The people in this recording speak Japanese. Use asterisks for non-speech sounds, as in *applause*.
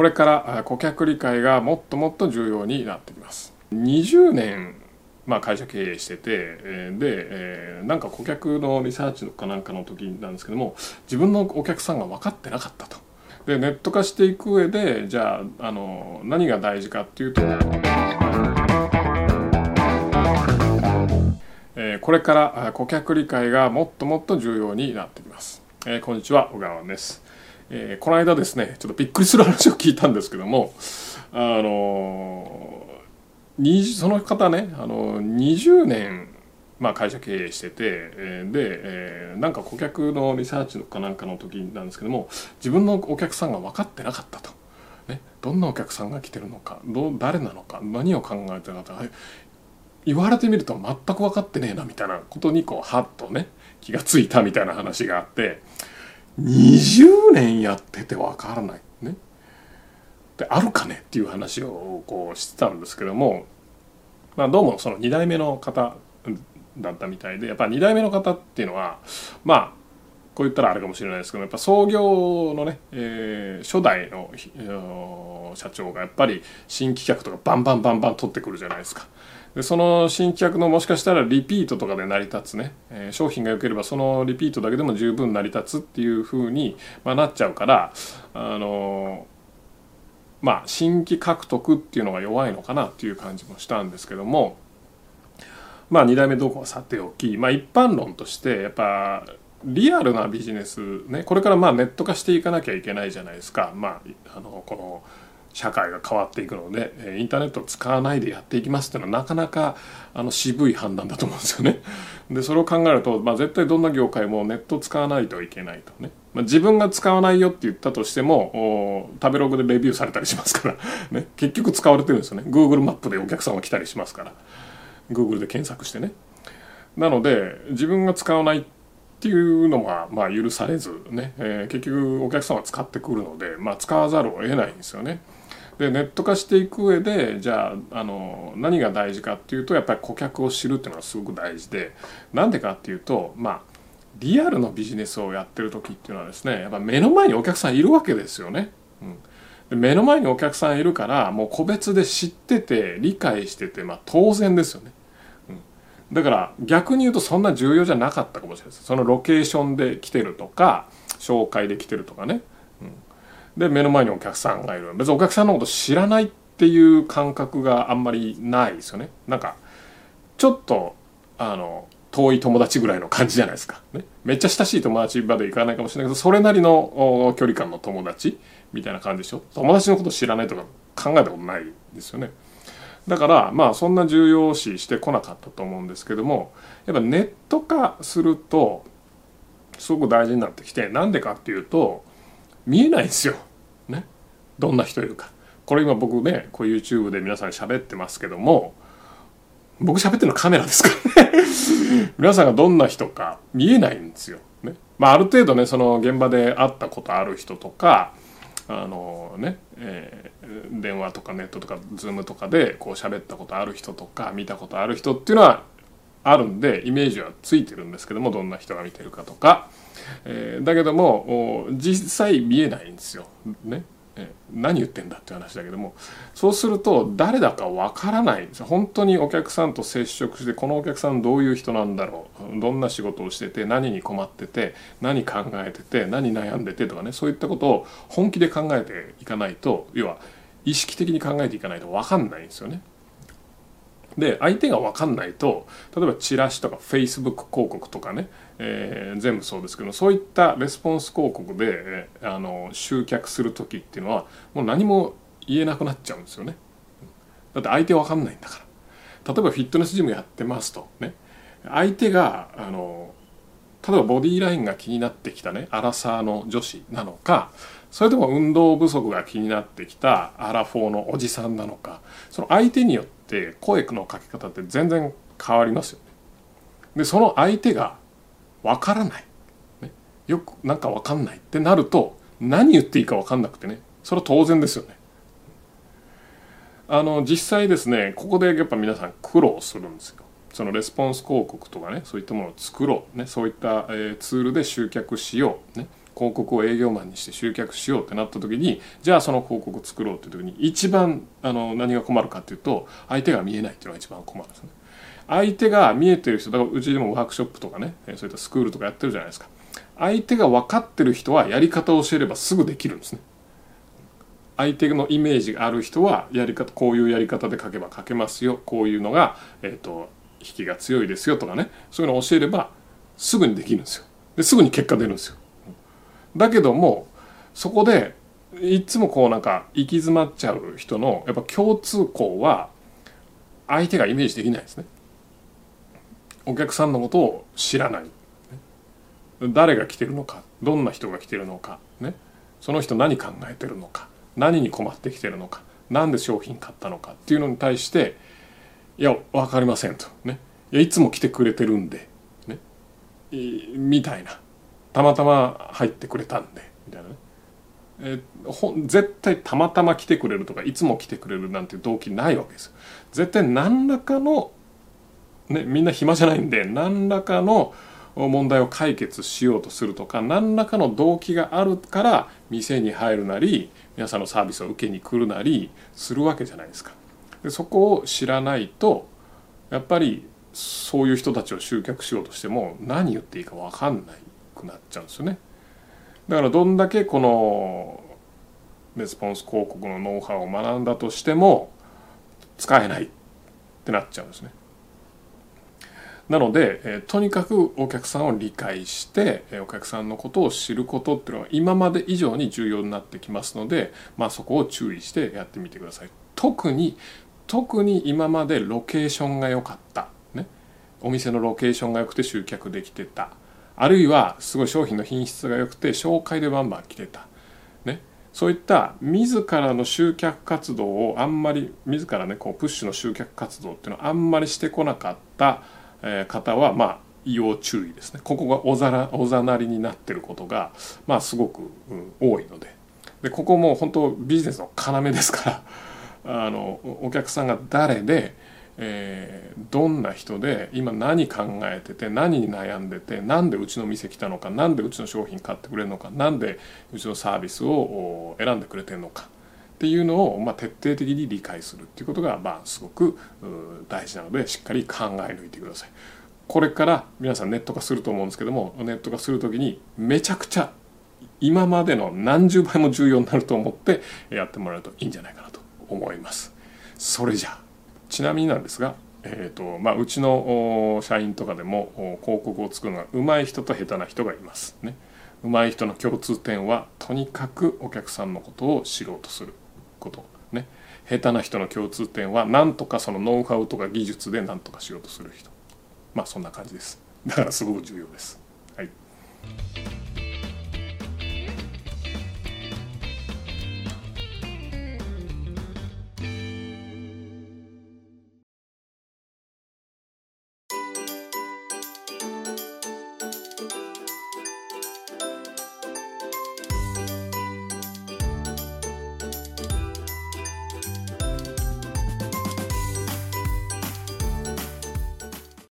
これから顧客理解がもっともっと重要になってきます20年まあ、会社経営しててで、え、なんか顧客のリサーチかなんかの時なんですけども自分のお客さんが分かってなかったと。でネット化していく上でじゃああの何が大事かっていうと、え、これから顧客理解がもっともっと重要になってきます。え、こんにちは小川です。えー、この間ですねちょっとびっくりする話を聞いたんですけどもあのその方ねあの20年、まあ、会社経営しててえで、えー、なんか顧客のリサーチかなんかの時なんですけども自分のお客さんが分かってなかったと。ね、どんなお客さんが来てるのかど誰なのか何を考えてるのか言われてみると全く分かってねえなみたいなことにこうハッとね気が付いたみたいな話があって20年やってて分からないねであるかねっていう話をこうしてたんですけども、まあ、どうもその2代目の方だったみたいでやっぱ2代目の方っていうのはまあこう言ったらあれかもしれないですけどやっぱ創業のね、えー、初代の社長がやっぱり新規客とかバンバンバンバン取ってくるじゃないですか。でその新規客のもしかしたらリピートとかで成り立つね、えー、商品が良ければそのリピートだけでも十分成り立つっていうふうに、まあ、なっちゃうからあのまあ新規獲得っていうのが弱いのかなっていう感じもしたんですけどもまあ2代目どこはさておき、まあ、一般論としてやっぱリアルなビジネスねこれからまあネット化していかなきゃいけないじゃないですか。まああのこの社会が変わっていくのでインターネットを使わないでやっていきますっていうのはなかなかあの渋い判断だと思うんですよね。*laughs* でそれを考えると、まあ、絶対どんな業界もネット使わないといけないとね。まあ、自分が使わないよって言ったとしても食べログでレビューされたりしますから、*laughs* ね、結局使われてるんですよね Google マップでお客さんが来たりしますから Google で検索してねなので自分が使わないっていうのはまあ許されずね、えー、結局お客さんは使ってくるので、まあ、使わざるを得ないんですよね。でネット化していく上でじゃああの何が大事かっていうとやっぱり顧客を知るっていうのがすごく大事でなんでかっていうとまあリアルのビジネスをやってる時っていうのはですねやっぱ目の前にお客さんいるわけですよね。うん、で目の前にお客さんいるからもう個別で知ってて理解してて、まあ、当然ですよね。うん、だから逆に言うとそんな重要じゃなかったかもしれないです。そのロケーションで来てるとか紹介で来てるとかね。うん。で目の前にお客さんがいる。別にお客さんのこと知らないっていう感覚があんまりないですよね。なんかちょっとあの遠い友達ぐらいの感じじゃないですか、ね、めっちゃ親しい友達までいかないかもしれないけどそれなりの距離感の友達みたいな感じでしょ。友達のこと知らないとか考えたことないですよね。だからまあそんな重要視してこなかったと思うんですけどもやっぱネット化するとすごく大事になってきてなんでかっていうと見えないんですよ。ね。どんな人いるか。これ今僕ね、こう YouTube で皆さん喋ってますけども、僕喋ってるのカメラですからね *laughs* 皆さんがどんな人か見えないんですよ。ね。まあある程度ね、その現場で会ったことある人とか、あのね、えー、電話とかネットとかズームとかでこう喋ったことある人とか見たことある人っていうのはあるんでイメージはついてるんですけどもどんな人が見てるかとかえー、だけども実際見えないんですよ。ね。何言ってんだって話だけどもそうすると誰だかわからないんですよ本当にお客さんと接触してこのお客さんどういう人なんだろうどんな仕事をしてて何に困ってて何考えてて何悩んでてとかねそういったことを本気で考えていかないと要は意識的に考えていかないと分かんないんですよね。で相手が分かんないと例えばチラシとかフェイスブック広告とかねえー、全部そうですけどそういったレスポンス広告でえあの集客する時っていうのはもう何も言えなくなっちゃうんですよね。だって相手わかんないんだから。例えばフィットネスジムやってますとね。相手があの例えばボディーラインが気になってきたねアラサーの女子なのかそれとも運動不足が気になってきたアラフォーのおじさんなのかその相手によって声のかけ方って全然変わりますよね。でその相手がわからない、ね、よくなんかわかんないってなると何言っていいかわかんなくてねそれは当然ですよね。あの実際ですねここでやっぱ皆さん苦労するんですよ。そのレスポンス広告とかねそういったものを作ろう、ね、そういった、えー、ツールで集客しよう、ね、広告を営業マンにして集客しようってなった時にじゃあその広告を作ろうっていう時に一番あの何が困るかっていうと相手が見えないっていうのが一番困るんですね。相手が見えてる人だからうちでもワークショップとかねそういったスクールとかやってるじゃないですか。相手が分かってる人はやり方を教えればすぐできるんですね。相手のイメージがある人はやり方こういうやり方で書けば書けますよ。こういうのが、えーと、引きが強いですよとかね。そういうのを教えればすぐにできるんですよ。ですぐに結果出るんですよ。だけどもそこでいつもこうなんか行き詰まっちゃう人のやっぱ共通項は相手がイメージできないですね。お客さんのことを知らない。誰が来てるのか。どんな人が来てるのか。ね。その人何考えてるのか。何に困ってきてるのか。何で商品買ったのか。っていうのに対していや分かりませんと。ね。いやいつも来てくれてるんで。ね。みたいな。たまたま入ってくれたんでみたいなね。えほ絶対たまたま来てくれるとかいつも来てくれるなんて動機ないわけですよ。絶対何らかのねみんな暇じゃないんで何らかの問題を解決しようとするとか何らかの動機があるから店に入るなり皆さんのサービスを受けに来るなりするわけじゃないですか。でそこを知らないとやっぱりそういう人たちを集客しようとしても何言っていいか分かんない。くなっちゃうんですよね。だからどんだけこのレスポンス広告のノウハウを学んだとしても使えないってなっちゃうんですね。なので、えとにかくお客さんを理解して、えお客さんのことを知ることっていうのは今まで以上に重要になってきますので、まあ、そこを注意してやってみてください。特に特に今までロケーションが良かった、ね、お店のロケーションが良くて集客できてたあるいはすごい商品の品質が良くて紹介でバンバン来てた、ね、そういった自らの集客活動をあんまり自らねこうプッシュの集客活動っていうのはあんまりしてこなかった方はまあ要注意ですね。ここがおざらおざなりになってることがまあすごく、うん、多いので。でここも本当ビジネスの要ですからあのお客さんが誰で、えー、どんな人で今何考えてて何に悩んでて何でうちの店来たのか何でうちの商品買ってくれるのか何でうちのサービスを選んでくれてるのかっていうのを、まあ、徹底的に理解するっていうことが、まあ、すごく大事なのでしっかり考え抜いてください。これから皆さんネット化すると思うんですけどもネット化する時にめちゃくちゃ今までの何十倍も重要になると思ってやってもらうといいんじゃないかなと思います。それじゃあちなみになんですが、えーとまあ、うちの社員とかでも広告を作るのが上手い人と下手な人がいます。ね。上手い人の共通点はとにかくお客さんのことを知ろうとすること。ね。下手な人の共通点は何とかそのノウハウとか技術で何とかしようとする人。まあそんな感じです。だからすごく重要です。はい。